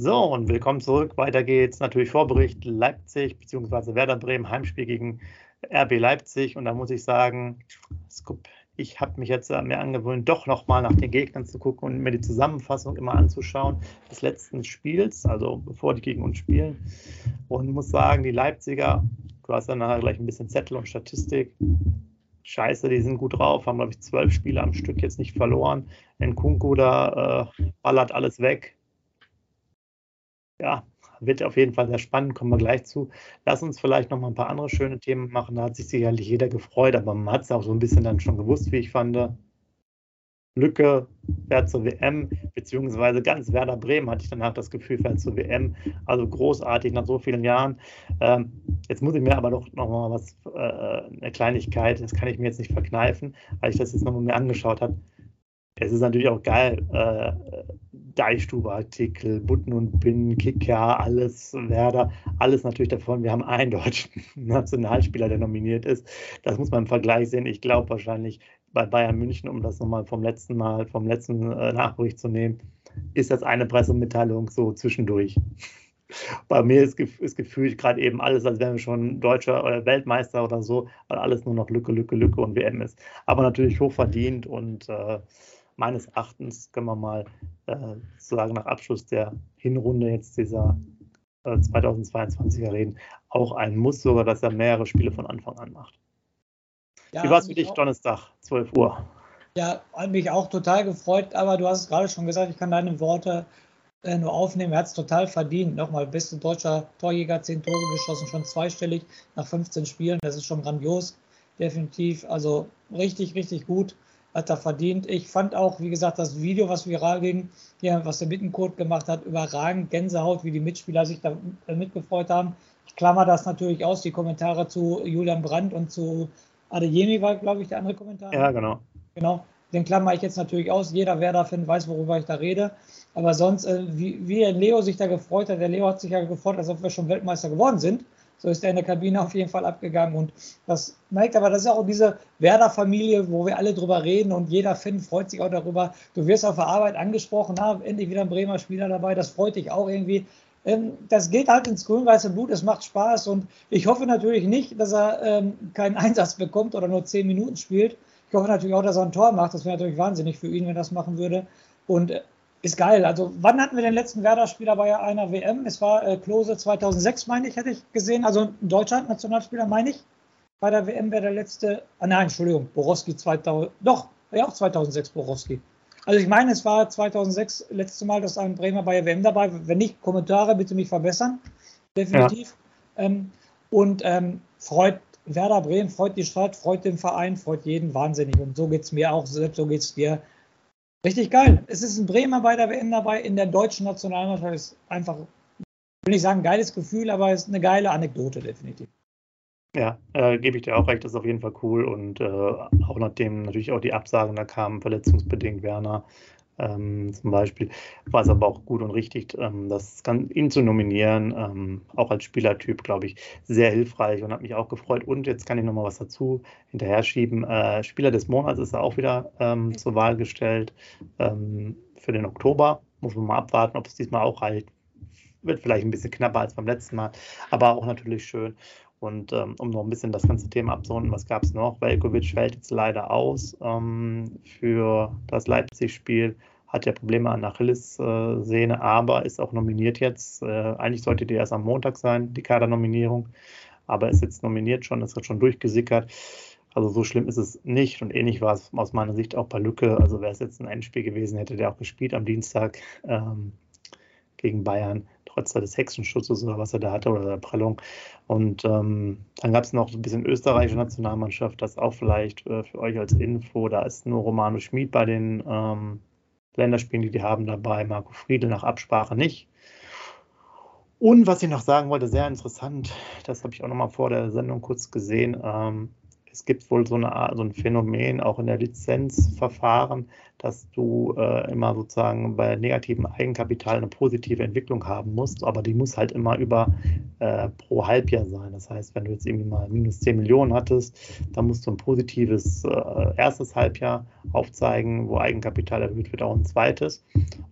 So, und willkommen zurück. Weiter geht's. Natürlich Vorbericht Leipzig bzw. Werder Bremen, Heimspiel gegen RB Leipzig. Und da muss ich sagen, ich habe mich jetzt mir angewöhnt, doch nochmal nach den Gegnern zu gucken und mir die Zusammenfassung immer anzuschauen des letzten Spiels, also bevor die gegen uns spielen. Und muss sagen, die Leipziger, du hast dann nachher gleich ein bisschen Zettel und Statistik. Scheiße, die sind gut drauf, haben, glaube ich, zwölf Spiele am Stück jetzt nicht verloren. Nkunku da äh, ballert alles weg. Ja, wird auf jeden Fall sehr spannend, kommen wir gleich zu. Lass uns vielleicht noch mal ein paar andere schöne Themen machen. Da hat sich sicherlich jeder gefreut, aber man hat es auch so ein bisschen dann schon gewusst, wie ich fand. Lücke fährt zur WM, beziehungsweise ganz Werder Bremen hatte ich danach das Gefühl, fährt zur WM. Also großartig nach so vielen Jahren. Ähm, jetzt muss ich mir aber doch noch mal was, äh, eine Kleinigkeit, das kann ich mir jetzt nicht verkneifen, weil ich das jetzt noch mal mir angeschaut habe. Es ist natürlich auch geil, äh, Deichstube-Artikel, Butten und Binnen, Kicker, alles, Werder, alles natürlich davon. Wir haben einen deutschen Nationalspieler, der nominiert ist. Das muss man im Vergleich sehen. Ich glaube wahrscheinlich bei Bayern München, um das nochmal vom letzten Mal, vom letzten äh, Nachbericht zu nehmen, ist das eine Pressemitteilung so zwischendurch. Bei mir ist, ist gefühlt gerade eben alles, als wären wir schon Deutscher oder Weltmeister oder so, weil alles nur noch Lücke, Lücke, Lücke und WM ist. Aber natürlich hochverdient und äh, meines Erachtens können wir mal äh, sozusagen nach Abschluss der Hinrunde jetzt dieser äh, 2022er reden, auch ein Muss sogar, dass er mehrere Spiele von Anfang an macht. Ja, Wie war es für dich, auch, Donnerstag, 12 Uhr? Ja, hat mich auch total gefreut, aber du hast es gerade schon gesagt, ich kann deine Worte äh, nur aufnehmen. Er hat es total verdient. Nochmal, beste deutscher Torjäger, 10 Tore geschossen, schon zweistellig nach 15 Spielen. Das ist schon grandios, definitiv. Also richtig, richtig gut hat er verdient. Ich fand auch, wie gesagt, das Video, was viral ging, hier, was der Bittencode gemacht hat, überragend. Gänsehaut, wie die Mitspieler sich da mitgefreut haben. Ich klammer das natürlich aus, die Kommentare zu Julian Brandt und zu Adeyemi war, glaube ich, der andere Kommentar. Ja, genau. Genau. Den klammer ich jetzt natürlich aus. Jeder, wer da findet, weiß, worüber ich da rede. Aber sonst, äh, wie, wie Leo sich da gefreut hat, der Leo hat sich ja gefreut, als ob wir schon Weltmeister geworden sind. So ist er in der Kabine auf jeden Fall abgegangen. Und das merkt aber, das ist auch diese Werder-Familie, wo wir alle drüber reden und jeder Fan freut sich auch darüber. Du wirst auf der Arbeit angesprochen, na, endlich wieder ein Bremer Spieler dabei, das freut dich auch irgendwie. Ähm, das geht halt ins grün-weiße Blut, es macht Spaß und ich hoffe natürlich nicht, dass er ähm, keinen Einsatz bekommt oder nur zehn Minuten spielt. Ich hoffe natürlich auch, dass er ein Tor macht. Das wäre natürlich wahnsinnig für ihn, wenn er das machen würde. Und äh, ist geil. Also, wann hatten wir den letzten Werder-Spieler bei einer WM? Es war äh, Klose 2006, meine ich, hätte ich gesehen. Also, Deutschland, Nationalspieler, meine ich. Bei der WM wäre der letzte. Ah, nein, Entschuldigung, Borowski 2000. Doch, ja, auch 2006 Borowski. Also, ich meine, es war 2006 letzte Mal, dass ein Bremer bei der WM dabei war. Wenn nicht, Kommentare bitte mich verbessern. Definitiv. Ja. Ähm, und ähm, freut Werder Bremen, freut die Stadt, freut den Verein, freut jeden wahnsinnig. Und so geht es mir auch, selbst so geht es dir Richtig geil. Es ist ein Bremer bei der WM dabei. In der deutschen Nationalmannschaft ist einfach, will ich sagen, geiles Gefühl, aber es ist eine geile Anekdote, definitiv. Ja, äh, gebe ich dir auch recht, das ist auf jeden Fall cool. Und äh, auch nachdem natürlich auch die Absagen da kamen, verletzungsbedingt Werner, ähm, zum Beispiel, war es aber auch gut und richtig, ähm, das kann, ihn zu nominieren, ähm, auch als Spielertyp, glaube ich, sehr hilfreich und hat mich auch gefreut. Und jetzt kann ich nochmal was dazu hinterher schieben. Äh, Spieler des Monats ist er auch wieder ähm, zur Wahl gestellt ähm, für den Oktober. Muss man mal abwarten, ob es diesmal auch reicht. Wird vielleicht ein bisschen knapper als beim letzten Mal, aber auch natürlich schön. Und ähm, um noch ein bisschen das ganze Thema abzurunden, was gab es noch? Velkovic fällt jetzt leider aus ähm, für das Leipzig-Spiel, hat ja Probleme an Achillessehne, aber ist auch nominiert jetzt. Äh, eigentlich sollte die erst am Montag sein, die Kadernominierung, aber ist jetzt nominiert schon, ist schon durchgesickert. Also so schlimm ist es nicht und ähnlich war es aus meiner Sicht auch bei Lücke. Also wäre es jetzt ein Endspiel gewesen, hätte der auch gespielt am Dienstag ähm, gegen Bayern trotz des Hexenschutzes oder was er da hatte oder der Prellung. Und ähm, dann gab es noch so ein bisschen österreichische Nationalmannschaft, das auch vielleicht äh, für euch als Info. Da ist nur Romano Schmid bei den ähm, Länderspielen, die die haben dabei, Marco Friedel nach Absprache nicht. Und was ich noch sagen wollte, sehr interessant, das habe ich auch noch mal vor der Sendung kurz gesehen. Ähm, es gibt wohl so, eine, so ein Phänomen auch in der Lizenzverfahren, dass du äh, immer sozusagen bei negativen Eigenkapital eine positive Entwicklung haben musst, aber die muss halt immer über äh, pro Halbjahr sein. Das heißt, wenn du jetzt irgendwie mal minus 10 Millionen hattest, dann musst du ein positives äh, erstes Halbjahr aufzeigen, wo Eigenkapital erhöht wird, auch ein zweites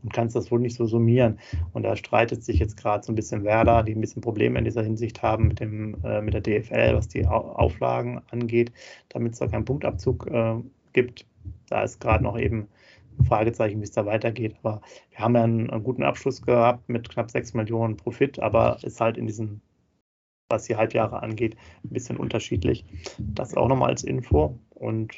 und kannst das wohl nicht so summieren. Und da streitet sich jetzt gerade so ein bisschen Werder, die ein bisschen Probleme in dieser Hinsicht haben mit, dem, äh, mit der DFL, was die Auflagen angeht, damit es da keinen Punktabzug äh, gibt. Da ist gerade noch eben ein Fragezeichen, wie es da weitergeht. Aber wir haben ja einen, einen, guten Abschluss gehabt mit knapp 6 Millionen Profit, aber ist halt in diesen, was die Halbjahre angeht, ein bisschen unterschiedlich. Das auch nochmal als Info. Und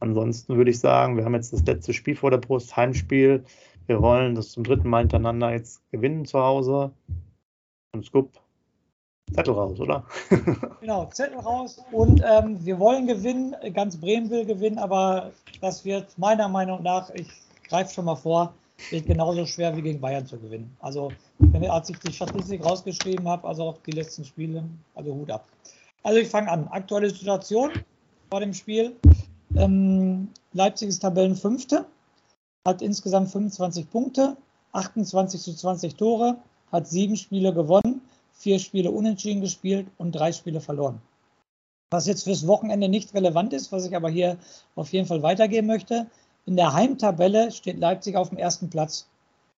ansonsten würde ich sagen, wir haben jetzt das letzte Spiel vor der Brust, Heimspiel. Wir wollen das zum dritten Mal hintereinander jetzt gewinnen zu Hause. Und Scoop, Zettel raus, oder? genau, Zettel raus. Und ähm, wir wollen gewinnen. Ganz Bremen will gewinnen, aber das wird meiner Meinung nach, ich greife schon mal vor, wird genauso schwer wie gegen Bayern zu gewinnen. Also, wenn, als ich die Statistik rausgeschrieben habe, also auch die letzten Spiele, also Hut ab. Also, ich fange an. Aktuelle Situation vor dem Spiel. Ähm, Leipzig ist Tabellenfünfte, hat insgesamt 25 Punkte, 28 zu 20 Tore, hat sieben Spiele gewonnen vier Spiele unentschieden gespielt und drei Spiele verloren. Was jetzt fürs Wochenende nicht relevant ist, was ich aber hier auf jeden Fall weitergeben möchte. In der Heimtabelle steht Leipzig auf dem ersten Platz.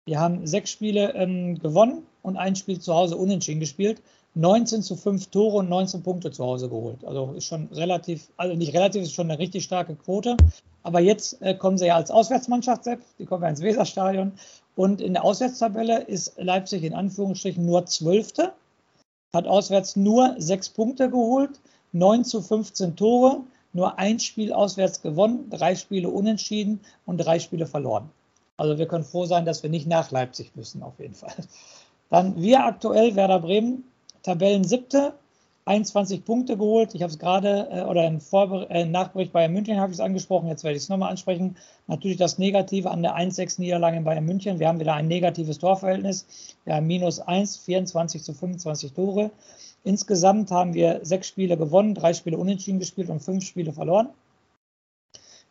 Wir haben sechs Spiele ähm, gewonnen und ein Spiel zu Hause unentschieden gespielt. 19 zu 5 Tore und 19 Punkte zu Hause geholt. Also ist schon relativ, also nicht relativ, ist schon eine richtig starke Quote. Aber jetzt äh, kommen sie ja als Auswärtsmannschaft, Sepp, die kommen ja ins Weserstadion. Und in der Auswärtstabelle ist Leipzig in Anführungsstrichen nur Zwölfte hat auswärts nur sechs Punkte geholt, 9 zu 15 Tore, nur ein Spiel auswärts gewonnen, drei Spiele unentschieden und drei Spiele verloren. Also wir können froh sein, dass wir nicht nach Leipzig müssen, auf jeden Fall. Dann wir aktuell, Werder Bremen, Tabellen siebte, 21 Punkte geholt. Ich habe es gerade, äh, oder im Vorbe äh, Nachbericht Bayern München habe ich es angesprochen, jetzt werde ich es nochmal ansprechen. Natürlich das Negative an der 1-6-Niederlage in Bayern München. Wir haben wieder ein negatives Torverhältnis. Wir haben minus 1, 24 zu 25 Tore. Insgesamt haben wir sechs Spiele gewonnen, drei Spiele unentschieden gespielt und fünf Spiele verloren.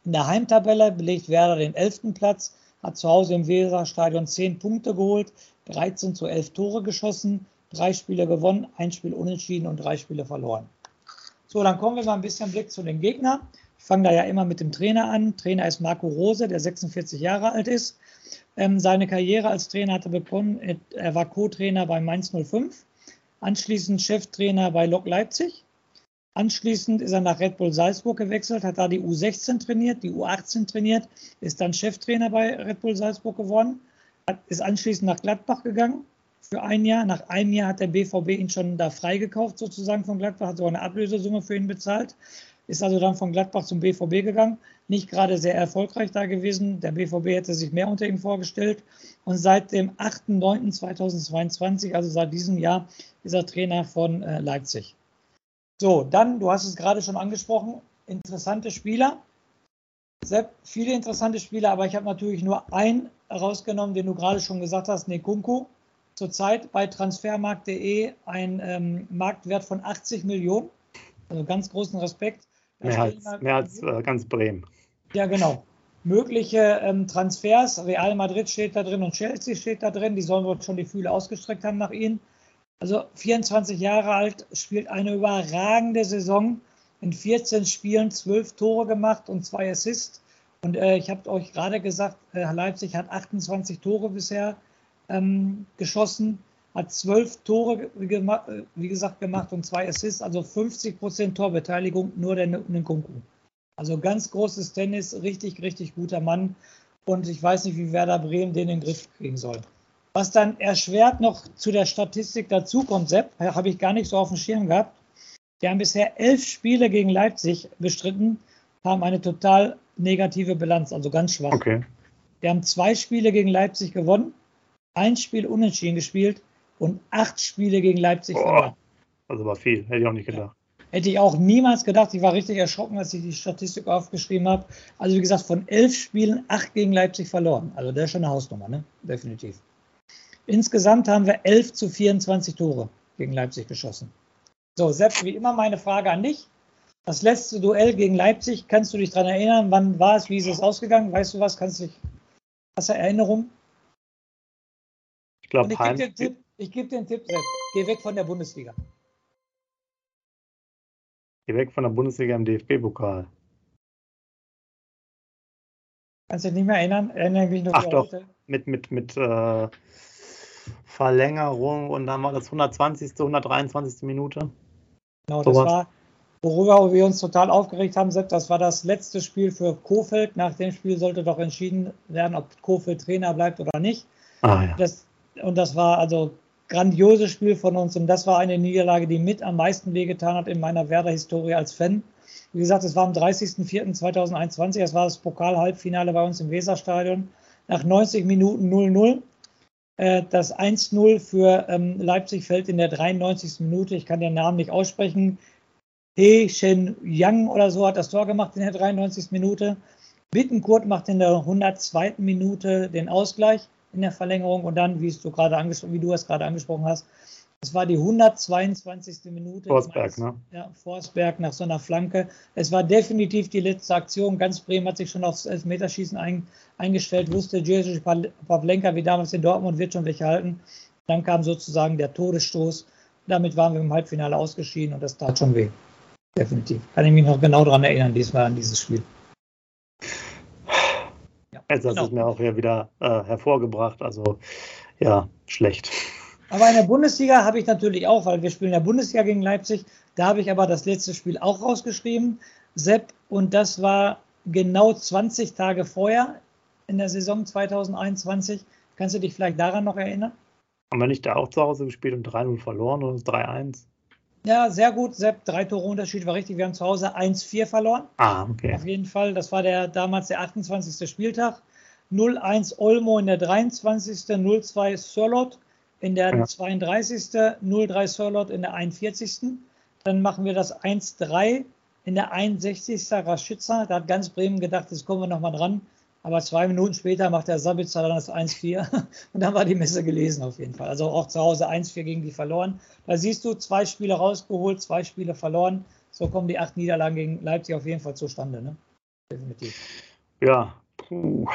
In der Heimtabelle belegt Werder den 11. Platz, hat zu Hause im Weserstadion 10 Punkte geholt, 13 zu 11 Tore geschossen, drei Spiele gewonnen, ein Spiel unentschieden und drei Spiele verloren. So, dann kommen wir mal ein bisschen Blick zu den Gegnern. Ich fange da ja immer mit dem Trainer an. Trainer ist Marco Rose, der 46 Jahre alt ist. Ähm, seine Karriere als Trainer hatte begonnen, er war Co-Trainer bei Mainz 05, anschließend Cheftrainer bei Lok Leipzig. Anschließend ist er nach Red Bull Salzburg gewechselt, hat da die U16 trainiert, die U18 trainiert, ist dann Cheftrainer bei Red Bull Salzburg geworden, ist anschließend nach Gladbach gegangen, für ein Jahr. Nach einem Jahr hat der BVB ihn schon da freigekauft, sozusagen von Gladbach, hat sogar eine Ablösesumme für ihn bezahlt. Ist also dann von Gladbach zum BVB gegangen. Nicht gerade sehr erfolgreich da gewesen. Der BVB hätte sich mehr unter ihm vorgestellt. Und seit dem 8.9.2022, also seit diesem Jahr, ist er Trainer von äh, Leipzig. So, dann, du hast es gerade schon angesprochen, interessante Spieler. Sehr viele interessante Spieler, aber ich habe natürlich nur einen rausgenommen, den du gerade schon gesagt hast, Nekunku zurzeit bei transfermarkt.de ein ähm, Marktwert von 80 Millionen. Also ganz großen Respekt. mehr als, mehr als äh, ganz Bremen. Ja, genau. Mögliche ähm, Transfers, Real Madrid steht da drin und Chelsea steht da drin, die sollen wohl schon die Fühle ausgestreckt haben nach ihnen. Also 24 Jahre alt, spielt eine überragende Saison. In 14 Spielen 12 Tore gemacht und zwei Assists. Und äh, ich habe euch gerade gesagt, äh, Leipzig hat 28 Tore bisher ähm, geschossen, hat zwölf Tore, wie gesagt, gemacht und zwei Assists, also 50 Prozent Torbeteiligung, nur der Nkunku. Also ganz großes Tennis, richtig, richtig guter Mann. Und ich weiß nicht, wie Werder Bremen den in den Griff kriegen soll. Was dann erschwert noch zu der Statistik dazukommt, Sepp, habe ich gar nicht so auf dem Schirm gehabt. Wir haben bisher elf Spiele gegen Leipzig bestritten, haben eine total negative Bilanz, also ganz schwach. Okay. Wir haben zwei Spiele gegen Leipzig gewonnen ein Spiel unentschieden gespielt und acht Spiele gegen Leipzig Boah, verloren. Also war viel, hätte ich auch nicht gedacht. Ja. Hätte ich auch niemals gedacht. Ich war richtig erschrocken, als ich die Statistik aufgeschrieben habe. Also wie gesagt, von elf Spielen acht gegen Leipzig verloren. Also das ist schon eine Hausnummer, ne? Definitiv. Insgesamt haben wir 11 zu 24 Tore gegen Leipzig geschossen. So, Sepp, wie immer meine Frage an dich. Das letzte Duell gegen Leipzig, kannst du dich daran erinnern? Wann war es? Wie ist es ausgegangen? Weißt du was? Kannst du dich, hast du Erinnerung? Ich glaube, ich gebe dir, Tipp, ich geb dir einen Tipp, Sepp. Geh weg von der Bundesliga. Geh weg von der Bundesliga im DFB-Pokal. Kannst du dich nicht mehr erinnern? Erinnere mich noch Ach doch, heute. mit, mit, mit äh, Verlängerung und dann war das 120., 123. Minute. Genau, so das was. war, worüber wir uns total aufgeregt haben, Sepp, das war das letzte Spiel für Kofeld. Nach dem Spiel sollte doch entschieden werden, ob Kofeld Trainer bleibt oder nicht. Ah, ja. das, und das war also grandioses Spiel von uns und das war eine Niederlage, die mit am meisten wehgetan hat in meiner Werder-Historie als Fan. Wie gesagt, es war am 30.04.2021, es war das Pokal-Halbfinale bei uns im Weserstadion. Nach 90 Minuten 0-0. Äh, das 1-0 für ähm, Leipzig fällt in der 93. Minute. Ich kann den Namen nicht aussprechen. He Shen Yang oder so hat das Tor gemacht in der 93. Minute. Bittenkurt macht in der 102. Minute den Ausgleich in der Verlängerung und dann, wie du gerade angesprochen, wie du es gerade angesprochen hast, es war die 122. Minute. Forsberg, ne? Ja, Forsberg nach so einer Flanke. Es war definitiv die letzte Aktion. Ganz Bremen hat sich schon aufs Elfmeterschießen ein, eingestellt, wusste Jerzy Pavlenka wie damals in Dortmund wird schon welche halten. Dann kam sozusagen der Todesstoß. Damit waren wir im Halbfinale ausgeschieden und das tat schon weh. Definitiv. Kann ich mich noch genau daran erinnern, diesmal an dieses Spiel. Jetzt hast genau. es mir auch hier wieder äh, hervorgebracht. Also ja, schlecht. Aber in der Bundesliga habe ich natürlich auch, weil wir spielen in der Bundesliga gegen Leipzig, da habe ich aber das letzte Spiel auch rausgeschrieben, Sepp, und das war genau 20 Tage vorher in der Saison 2021. Kannst du dich vielleicht daran noch erinnern? Haben wir nicht da auch zu Hause gespielt und 3-0 verloren oder 3-1? Ja, sehr gut, Sepp. Drei Tore Unterschied war richtig. Wir haben zu Hause 1-4 verloren. Ah, okay. Auf jeden Fall. Das war der damals der 28. Spieltag. 0-1 Olmo in der 23. 0-2 Sörlot in der ja. 32. 0-3 Sörlot in der 41. Dann machen wir das 1-3 in der 61. Raschitzer. Da hat ganz Bremen gedacht, jetzt kommen wir nochmal dran. Aber zwei Minuten später macht der Sabitzer dann das 1-4 und dann war die Messe gelesen auf jeden Fall. Also auch zu Hause 1-4 gegen die verloren. Da siehst du, zwei Spiele rausgeholt, zwei Spiele verloren. So kommen die acht Niederlagen gegen Leipzig auf jeden Fall zustande. Ne? Definitiv. Ja, puh.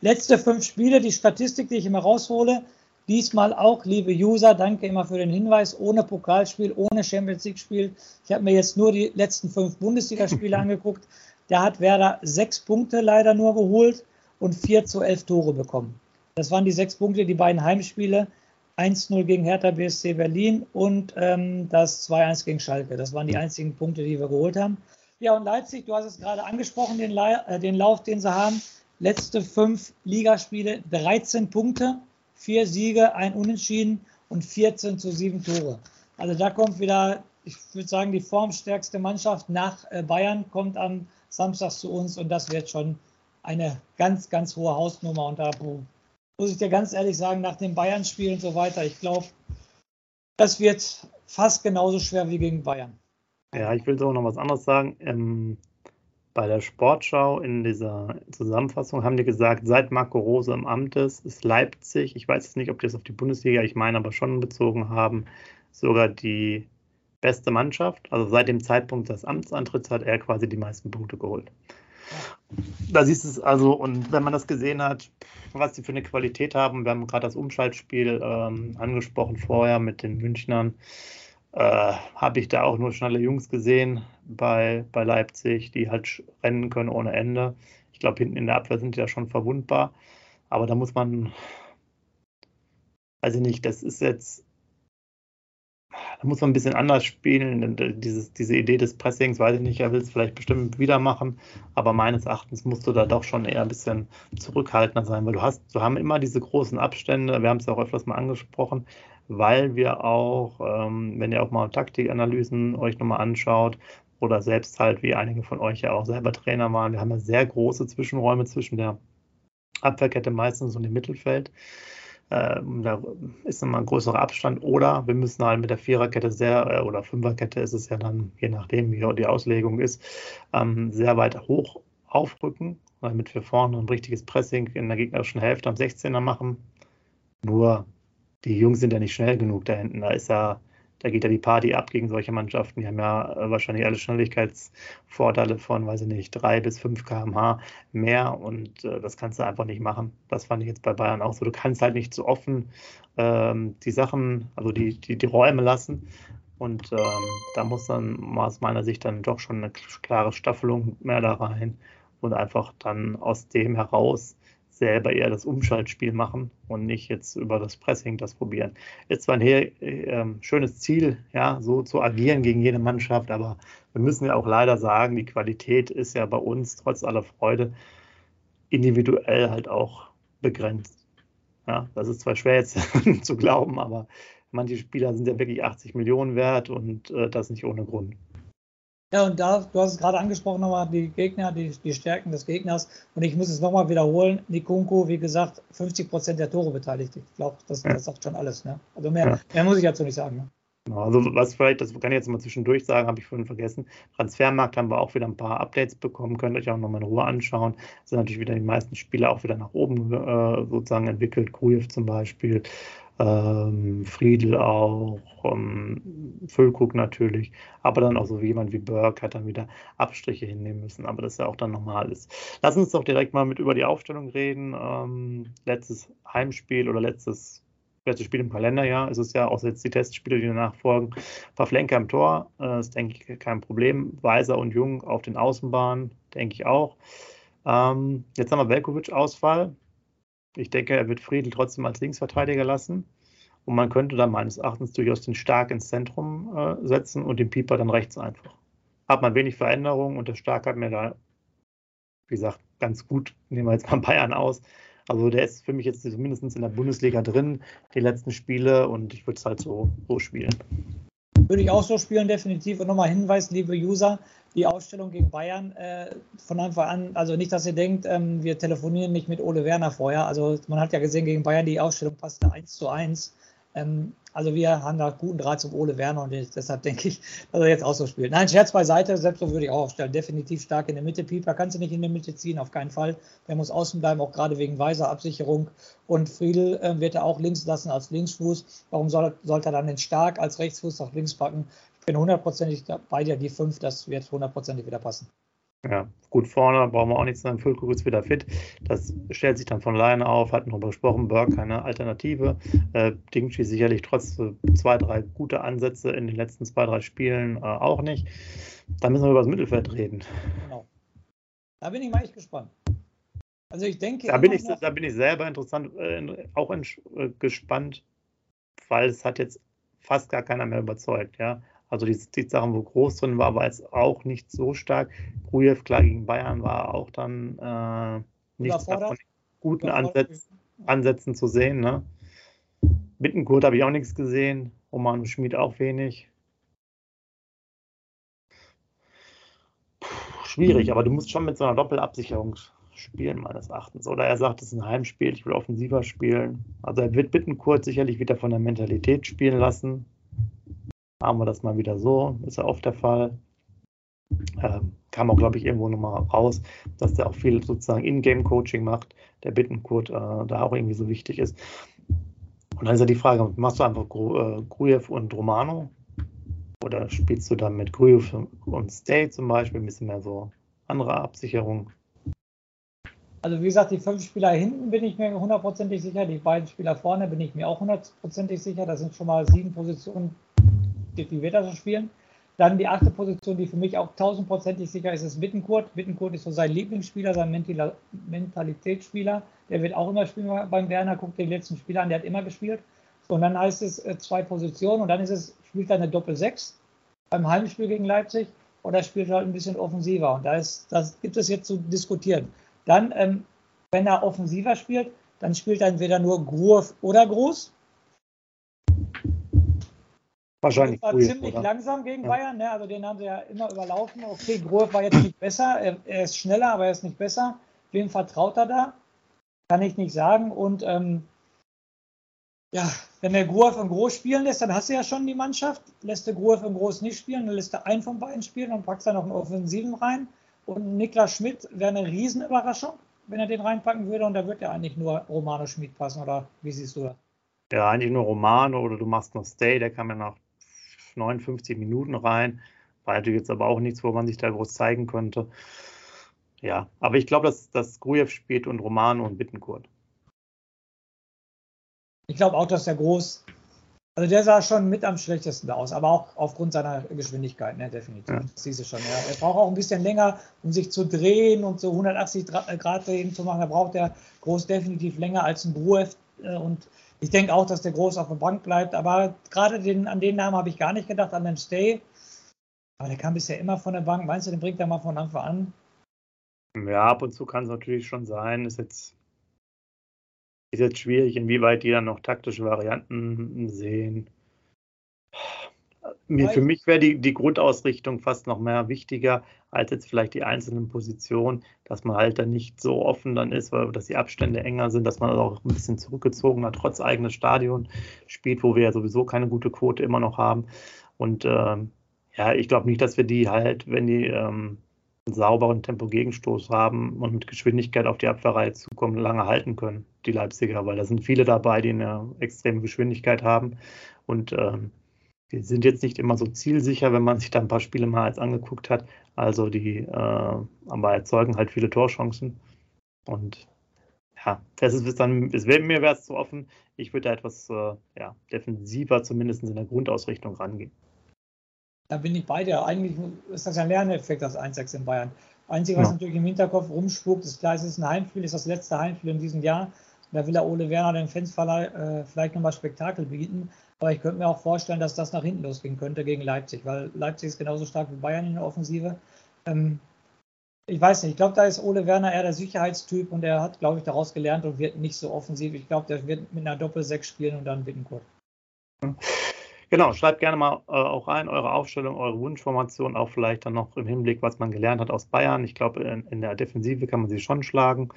Letzte fünf Spiele, die Statistik, die ich immer raushole. Diesmal auch, liebe User, danke immer für den Hinweis, ohne Pokalspiel, ohne Champions League-Spiel. Ich habe mir jetzt nur die letzten fünf Bundesligaspiele angeguckt. Da hat Werder sechs Punkte leider nur geholt und vier zu elf Tore bekommen. Das waren die sechs Punkte, die beiden Heimspiele. 1-0 gegen Hertha BSC Berlin und ähm, das 2-1 gegen Schalke. Das waren die einzigen Punkte, die wir geholt haben. Ja, und Leipzig, du hast es gerade angesprochen, den, äh, den Lauf, den sie haben. Letzte fünf Ligaspiele, 13 Punkte, vier Siege, ein Unentschieden und 14 zu sieben Tore. Also da kommt wieder, ich würde sagen, die formstärkste Mannschaft nach äh, Bayern kommt am samstags zu uns und das wird schon eine ganz, ganz hohe Hausnummer. Und da muss ich dir ganz ehrlich sagen, nach dem Bayern-Spiel und so weiter, ich glaube, das wird fast genauso schwer wie gegen Bayern. Ja, ich will so noch was anderes sagen. Ähm, bei der Sportschau in dieser Zusammenfassung haben die gesagt, seit Marco Rose im Amt ist, ist Leipzig, ich weiß jetzt nicht, ob die das auf die Bundesliga, ich meine aber schon bezogen haben, sogar die beste Mannschaft. Also seit dem Zeitpunkt des Amtsantritts hat er quasi die meisten Punkte geholt. Da siehst du es also, und wenn man das gesehen hat, was sie für eine Qualität haben, wir haben gerade das Umschaltspiel ähm, angesprochen vorher mit den Münchnern, äh, habe ich da auch nur schnelle Jungs gesehen bei, bei Leipzig, die halt rennen können ohne Ende. Ich glaube, hinten in der Abwehr sind die ja schon verwundbar. Aber da muss man, ich nicht, das ist jetzt muss man ein bisschen anders spielen. Dieses, diese Idee des Pressings, weiß ich nicht, er will es vielleicht bestimmt wieder machen, aber meines Erachtens musst du da doch schon eher ein bisschen zurückhaltender sein, weil du hast, du haben immer diese großen Abstände, wir haben es ja auch öfters mal angesprochen, weil wir auch, ähm, wenn ihr auch mal Taktikanalysen euch nochmal anschaut, oder selbst halt, wie einige von euch ja auch selber Trainer waren, wir haben ja sehr große Zwischenräume zwischen der Abwehrkette meistens und dem Mittelfeld. Äh, da ist nochmal ein größerer Abstand. Oder wir müssen halt mit der Viererkette sehr, äh, oder Fünferkette ist es ja dann, je nachdem, wie die Auslegung ist, ähm, sehr weit hoch aufrücken, damit wir vorne ein richtiges Pressing in der gegnerischen Hälfte am 16er machen. Nur die Jungs sind ja nicht schnell genug da hinten. Da ist ja da geht ja die Party ab gegen solche Mannschaften. Die haben ja äh, wahrscheinlich alle Schnelligkeitsvorteile von, weiß ich nicht, 3 bis 5 km/h mehr und äh, das kannst du einfach nicht machen. Das fand ich jetzt bei Bayern auch so. Du kannst halt nicht so offen ähm, die Sachen, also die, die, die Räume lassen. Und ähm, da muss dann aus meiner Sicht dann doch schon eine klare Staffelung mehr da rein und einfach dann aus dem heraus selber eher das Umschaltspiel machen und nicht jetzt über das Pressing das probieren. Ist zwar ein äh, schönes Ziel, ja, so zu agieren gegen jede Mannschaft, aber wir müssen ja auch leider sagen, die Qualität ist ja bei uns trotz aller Freude individuell halt auch begrenzt. Ja, das ist zwar schwer jetzt zu glauben, aber manche Spieler sind ja wirklich 80 Millionen wert und äh, das nicht ohne Grund. Ja, und da, du hast es gerade angesprochen, nochmal die Gegner, die, die Stärken des Gegners. Und ich muss es nochmal wiederholen. Nikunku, wie gesagt, 50 Prozent der Tore beteiligt. Ich glaube, das, das sagt schon alles. Ne? Also mehr, ja. mehr muss ich dazu nicht sagen. Ne? Genau, also was vielleicht, das kann ich jetzt mal zwischendurch sagen, habe ich vorhin vergessen. Transfermarkt haben wir auch wieder ein paar Updates bekommen, könnt ihr euch auch nochmal in Ruhe anschauen. Sind natürlich wieder die meisten Spieler auch wieder nach oben äh, sozusagen entwickelt. Krujev zum Beispiel, ähm, Friedel auch, ähm, Füllkrug natürlich, aber dann auch so jemand wie Burke hat dann wieder Abstriche hinnehmen müssen, aber das ist ja auch dann normal ist. Lass uns doch direkt mal mit über die Aufstellung reden. Ähm, letztes Heimspiel oder letztes letztes Spiel im Kalenderjahr ist es ja, außer jetzt die Testspiele, die danach folgen. Pavlenka im Tor, äh, ist denke ich kein Problem. Weiser und Jung auf den Außenbahnen, denke ich auch. Ähm, jetzt haben wir Velkovic-Ausfall. Ich denke, er wird Friedel trotzdem als Linksverteidiger lassen. Und man könnte dann meines Erachtens durchaus den Stark ins Zentrum äh, setzen und den Pieper dann rechts einfach. Hat man wenig Veränderungen und der Stark hat mir da, wie gesagt, ganz gut, nehmen wir jetzt mal Bayern aus. Also der ist für mich jetzt zumindest in der Bundesliga drin, die letzten Spiele, und ich würde es halt so, so spielen. Würde ich auch so spielen, definitiv. Und nochmal Hinweis, liebe User, die Ausstellung gegen Bayern äh, von Anfang an, also nicht, dass ihr denkt, ähm, wir telefonieren nicht mit Ole Werner vorher. Also man hat ja gesehen, gegen Bayern die Ausstellung passte 1 zu 1. Ähm, also wir haben da guten Draht zum Ole Werner und deshalb denke ich, dass er jetzt auch so spielt. Nein, Scherz beiseite, selbst so würde ich auch aufstellen. Definitiv stark in der Mitte. Pieper kannst du nicht in der Mitte ziehen, auf keinen Fall. Der muss außen bleiben, auch gerade wegen weiser Absicherung. Und Friedel äh, wird er auch links lassen als Linksfuß. Warum soll, sollte er dann den Stark als Rechtsfuß auf links packen? Ich bin hundertprozentig bei dir, die fünf, das wird hundertprozentig wieder passen. Ja, gut vorne brauchen wir auch nichts sagen. Füllkrug ist wieder fit. Das stellt sich dann von alleine auf. Hatten darüber gesprochen. Burke keine Alternative. Äh, Dingchi sicherlich trotz äh, zwei, drei gute Ansätze in den letzten zwei, drei Spielen äh, auch nicht. Da müssen wir über das Mittelfeld reden. Genau. Da bin ich mal echt gespannt. Also ich denke. Da bin ich, da bin ich selber interessant, äh, auch in, äh, gespannt, weil es hat jetzt fast gar keiner mehr überzeugt. Ja, also die, die Sachen, wo groß drin war, war jetzt auch nicht so stark. Grujew, klar, gegen Bayern war auch dann äh, nicht von guten Ansätz, Ansätzen zu sehen. Ne? Bittenkurt habe ich auch nichts gesehen. Roman Schmid auch wenig. Puh, schwierig, aber du musst schon mit so einer Doppelabsicherung spielen, meines Erachtens. Oder er sagt, es ist ein Heimspiel, ich will offensiver spielen. Also er wird Bittenkurt sicherlich wieder von der Mentalität spielen lassen haben wir das mal wieder so, ist ja oft der Fall. Ähm, kam auch, glaube ich, irgendwo nochmal raus, dass der auch viel sozusagen In-Game-Coaching macht, der Bittenkurt äh, da auch irgendwie so wichtig ist. Und dann ist ja die Frage, machst du einfach Gru äh, Grujew und Romano? Oder spielst du dann mit Grujew und Stay zum Beispiel ein bisschen mehr so andere Absicherung? Also wie gesagt, die fünf Spieler hinten bin ich mir hundertprozentig sicher, die beiden Spieler vorne bin ich mir auch hundertprozentig sicher. Das sind schon mal sieben Positionen, wie wird er so spielen. Dann die achte Position, die für mich auch tausendprozentig sicher ist, ist Wittenkurt. Wittenkurt ist so sein Lieblingsspieler, sein Mentalitätsspieler. Der wird auch immer spielen beim Werner. Guckt den letzten Spieler an, der hat immer gespielt. und dann heißt es äh, zwei Positionen und dann ist es, spielt er eine Doppel-6 beim Heimspiel gegen Leipzig oder spielt er halt ein bisschen offensiver. Und da ist, das gibt es jetzt zu diskutieren. Dann, ähm, wenn er offensiver spielt, dann spielt er entweder nur Groove oder Groß. Wahrscheinlich. Das war cool, ziemlich oder? langsam gegen ja. Bayern, ne? also den haben sie ja immer überlaufen. Okay, Grohe war jetzt nicht besser, er, er, ist schneller, aber er ist nicht besser. Wem vertraut er da? Kann ich nicht sagen. Und ähm, ja, wenn der Grohe und Groß spielen lässt, dann hast du ja schon die Mannschaft. Lässt der Grohe und Groß nicht spielen, dann lässt er einen von beiden spielen und packst da noch einen Offensiven rein. Und Niklas Schmidt wäre eine Riesenüberraschung, wenn er den reinpacken würde. Und da wird ja eigentlich nur Romano Schmidt passen, oder wie siehst du das? Ja, eigentlich nur Romano oder du machst noch Stay, der kann mir noch 59 Minuten rein. War natürlich jetzt aber auch nichts, wo man sich da groß zeigen könnte. Ja, aber ich glaube, dass, dass Grujew spielt und Romano und Bittenkurt. Ich glaube auch, dass der Groß, also der sah schon mit am schlechtesten aus, aber auch aufgrund seiner Geschwindigkeit, ne, definitiv. Ja. Das siehst du schon. Ja. Er braucht auch ein bisschen länger, um sich zu drehen und so 180 Grad drehen zu machen. Da braucht der Groß definitiv länger als ein Grujew. Äh, und ich denke auch, dass der Groß auf der Bank bleibt. Aber gerade den, an den Namen habe ich gar nicht gedacht, an den Stay. Aber der kam bisher immer von der Bank. Meinst du, den bringt er mal von Anfang an? Ja, ab und zu kann es natürlich schon sein. Ist jetzt, ist jetzt schwierig, inwieweit die dann noch taktische Varianten sehen. Mir, für mich wäre die, die Grundausrichtung fast noch mehr wichtiger als jetzt vielleicht die einzelnen Positionen, dass man halt dann nicht so offen dann ist, weil dass die Abstände enger sind, dass man auch ein bisschen zurückgezogener trotz eigenes Stadion spielt, wo wir ja sowieso keine gute Quote immer noch haben. Und ähm, ja, ich glaube nicht, dass wir die halt, wenn die ähm, einen sauberen Tempo-Gegenstoß haben und mit Geschwindigkeit auf die Abwehrreihe zukommen, lange halten können, die Leipziger, weil da sind viele dabei, die eine extreme Geschwindigkeit haben. Und ähm, die sind jetzt nicht immer so zielsicher, wenn man sich da ein paar Spiele mal als angeguckt hat. Also die äh, aber erzeugen halt viele Torchancen. Und ja, das ist dann, es wäre mir wäre es zu offen. Ich würde da etwas äh, ja, defensiver, zumindest in der Grundausrichtung rangehen. Da bin ich bei dir. Eigentlich ist das ja ein Lerneffekt, das 1-6 in Bayern. Einzige, was ja. natürlich im Hinterkopf rumspuckt, ist klar, es ist ein Heimspiel, ist das letzte Heimspiel in diesem Jahr. Da will der Ole Werner den Fans äh, vielleicht nochmal Spektakel bieten. Aber ich könnte mir auch vorstellen, dass das nach hinten losgehen könnte gegen Leipzig, weil Leipzig ist genauso stark wie Bayern in der Offensive. Ähm, ich weiß nicht, ich glaube, da ist Ole Werner eher der Sicherheitstyp und er hat, glaube ich, daraus gelernt und wird nicht so offensiv. Ich glaube, der wird mit einer Doppel-6 spielen und dann Bittenkurt. Genau, schreibt gerne mal äh, auch rein, eure Aufstellung, eure Wunschformation, auch vielleicht dann noch im Hinblick, was man gelernt hat aus Bayern. Ich glaube, in, in der Defensive kann man sie schon schlagen.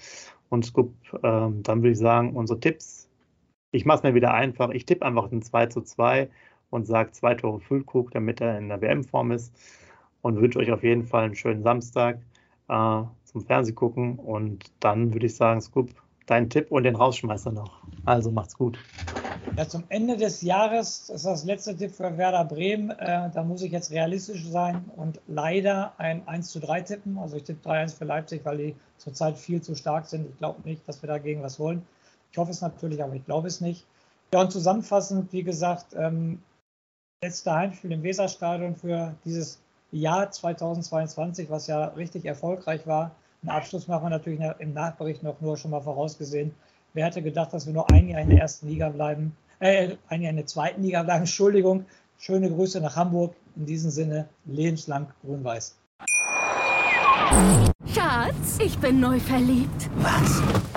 Und Scoop, ähm, dann würde ich sagen, unsere Tipps. Ich mache es mir wieder einfach. Ich tippe einfach ein 2 zu 2 und sage zwei Tore Füllkrug, damit er in der WM-Form ist. Und wünsche euch auf jeden Fall einen schönen Samstag äh, zum Fernsehgucken. Und dann würde ich sagen, Scoop, dein Tipp und den Rausschmeißer noch. Also macht's gut. Ja, zum Ende des Jahres das ist das letzte Tipp für Werder Bremen. Äh, da muss ich jetzt realistisch sein und leider ein 1 zu 3 tippen. Also ich tippe 3-1 für Leipzig, weil die zurzeit viel zu stark sind. Ich glaube nicht, dass wir dagegen was wollen. Ich hoffe es natürlich, aber ich glaube es nicht. Ja, und zusammenfassend, wie gesagt, ähm, letzter Heimspiel im Weserstadion für dieses Jahr 2022, was ja richtig erfolgreich war. Einen Abschluss machen wir natürlich im Nachbericht noch nur schon mal vorausgesehen. Wer hätte gedacht, dass wir nur ein Jahr in der ersten Liga bleiben, äh, ein Jahr in der zweiten Liga bleiben? Entschuldigung. Schöne Grüße nach Hamburg. In diesem Sinne, lebenslang grün-weiß. Schatz, ich bin neu verliebt. Was?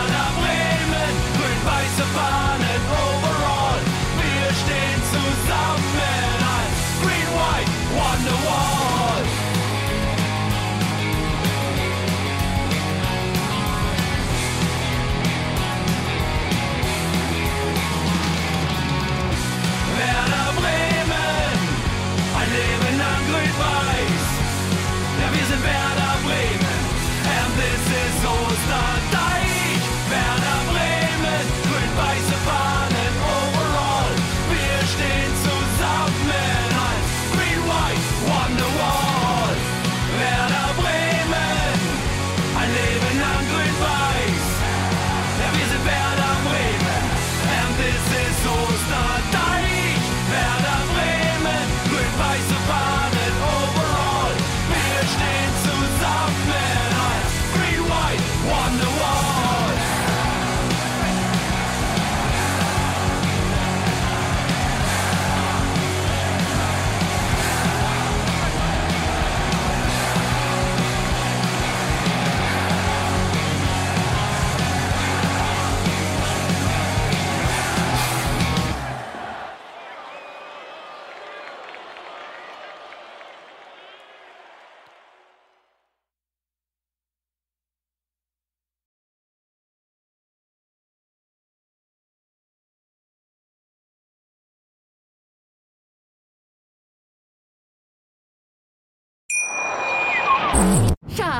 Werder Bremen, grün-weiße Fahnen